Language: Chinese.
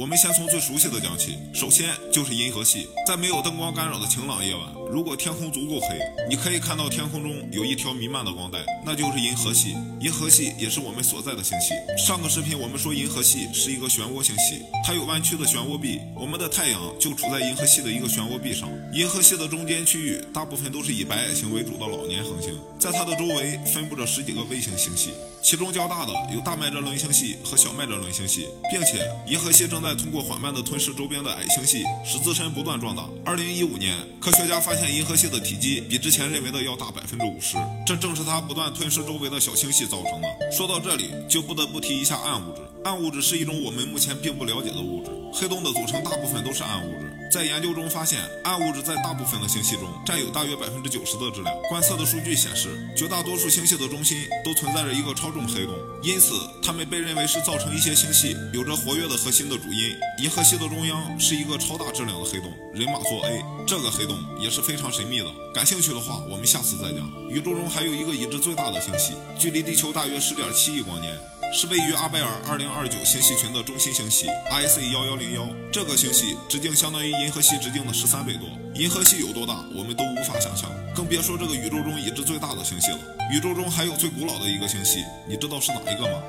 我们先从最熟悉的讲起，首先就是银河系。在没有灯光干扰的晴朗夜晚，如果天空足够黑，你可以看到天空中有一条弥漫的光带，那就是银河系。银河系也是我们所在的星系。上个视频我们说银河系是一个漩涡星系，它有弯曲的漩涡臂。我们的太阳就处在银河系的一个漩涡臂上。银河系的中间区域大部分都是以白矮星为主的老年恒星，在它的周围分布着十几个卫星星系，其中较大的有大麦哲伦星系和小麦哲伦星系，并且银河系正在通过缓慢的吞噬周边的矮星系，使自身不断壮大。二零一五年，科学家发现银河系的体积比之前认为的要大百分之五十，这正是它不断吞噬周围的小星系造成的。说到这里，就不得不提一下暗物质。暗物质是一种我们目前并不了解的物质。黑洞的组成大部分都是暗物质。在研究中发现，暗物质在大部分的星系中占有大约百分之九十的质量。观测的数据显示，绝大多数星系的中心都存在着一个超重黑洞，因此它们被认为是造成一些星系有着活跃的核心的主因。银河系的中央是一个超大质量的黑洞，人马座 A。这个黑洞也是非常神秘的。感兴趣的话，我们下次再讲。宇宙中还有一个已知最大的星系，距离地球大约十点七亿光年。是位于阿贝尔二零二九星系群的中心星系 IC 幺幺零幺，这个星系直径相当于银河系直径的十三倍多。银河系有多大，我们都无法想象，更别说这个宇宙中已知最大的星系了。宇宙中还有最古老的一个星系，你知道是哪一个吗？